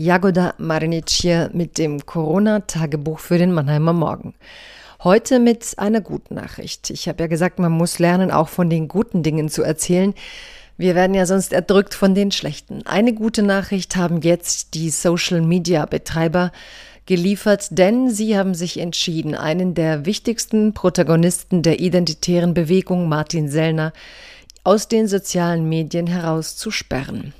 Jagoda Marinic hier mit dem Corona-Tagebuch für den Mannheimer Morgen. Heute mit einer guten Nachricht. Ich habe ja gesagt, man muss lernen, auch von den guten Dingen zu erzählen. Wir werden ja sonst erdrückt von den schlechten. Eine gute Nachricht haben jetzt die Social-Media-Betreiber geliefert, denn sie haben sich entschieden, einen der wichtigsten Protagonisten der identitären Bewegung, Martin Sellner, aus den sozialen Medien herauszusperren.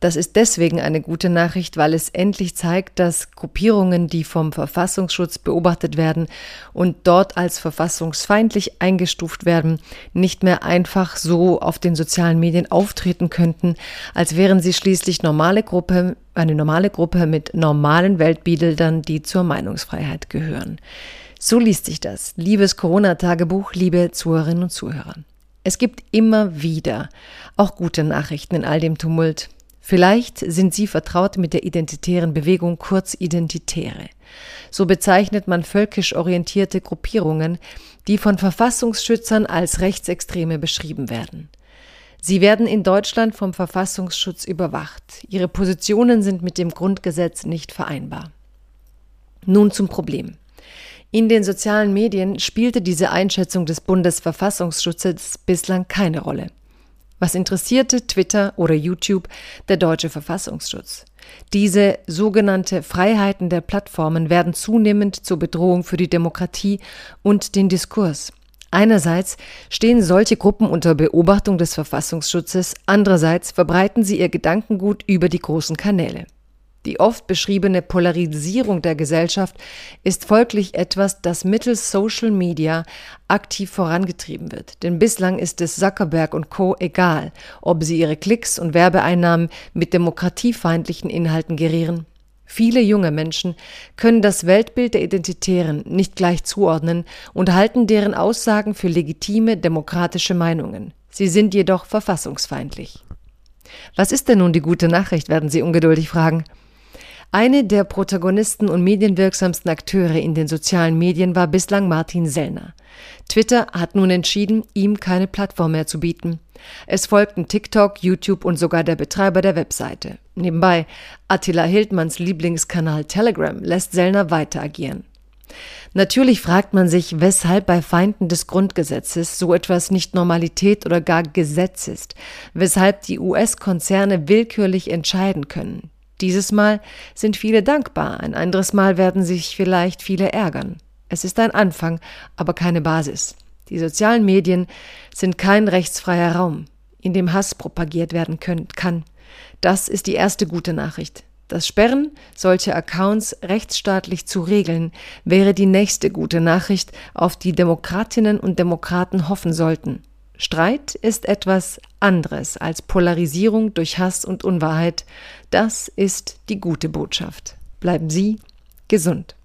Das ist deswegen eine gute Nachricht, weil es endlich zeigt, dass Gruppierungen, die vom Verfassungsschutz beobachtet werden und dort als verfassungsfeindlich eingestuft werden, nicht mehr einfach so auf den sozialen Medien auftreten könnten, als wären sie schließlich normale Gruppe, eine normale Gruppe mit normalen Weltbildern, die zur Meinungsfreiheit gehören. So liest sich das. Liebes Corona-Tagebuch, liebe Zuhörerinnen und Zuhörer. Es gibt immer wieder auch gute Nachrichten in all dem Tumult. Vielleicht sind Sie vertraut mit der identitären Bewegung, kurz Identitäre. So bezeichnet man völkisch orientierte Gruppierungen, die von Verfassungsschützern als Rechtsextreme beschrieben werden. Sie werden in Deutschland vom Verfassungsschutz überwacht. Ihre Positionen sind mit dem Grundgesetz nicht vereinbar. Nun zum Problem. In den sozialen Medien spielte diese Einschätzung des Bundesverfassungsschutzes bislang keine Rolle. Was interessierte Twitter oder YouTube der deutsche Verfassungsschutz? Diese sogenannte Freiheiten der Plattformen werden zunehmend zur Bedrohung für die Demokratie und den Diskurs. Einerseits stehen solche Gruppen unter Beobachtung des Verfassungsschutzes, andererseits verbreiten sie ihr Gedankengut über die großen Kanäle. Die oft beschriebene Polarisierung der Gesellschaft ist folglich etwas, das mittels Social Media aktiv vorangetrieben wird. Denn bislang ist es Zuckerberg und Co. egal, ob sie ihre Klicks und Werbeeinnahmen mit demokratiefeindlichen Inhalten gerieren. Viele junge Menschen können das Weltbild der Identitären nicht gleich zuordnen und halten deren Aussagen für legitime demokratische Meinungen. Sie sind jedoch verfassungsfeindlich. Was ist denn nun die gute Nachricht, werden Sie ungeduldig fragen. Eine der Protagonisten und medienwirksamsten Akteure in den sozialen Medien war bislang Martin Sellner. Twitter hat nun entschieden, ihm keine Plattform mehr zu bieten. Es folgten TikTok, YouTube und sogar der Betreiber der Webseite. Nebenbei, Attila Hildmanns Lieblingskanal Telegram lässt Sellner weiter agieren. Natürlich fragt man sich, weshalb bei Feinden des Grundgesetzes so etwas nicht Normalität oder gar Gesetz ist, weshalb die US-Konzerne willkürlich entscheiden können. Dieses Mal sind viele dankbar, ein anderes Mal werden sich vielleicht viele ärgern. Es ist ein Anfang, aber keine Basis. Die sozialen Medien sind kein rechtsfreier Raum, in dem Hass propagiert werden können, kann. Das ist die erste gute Nachricht. Das Sperren solcher Accounts rechtsstaatlich zu regeln, wäre die nächste gute Nachricht, auf die Demokratinnen und Demokraten hoffen sollten. Streit ist etwas anderes als Polarisierung durch Hass und Unwahrheit. Das ist die gute Botschaft. Bleiben Sie gesund.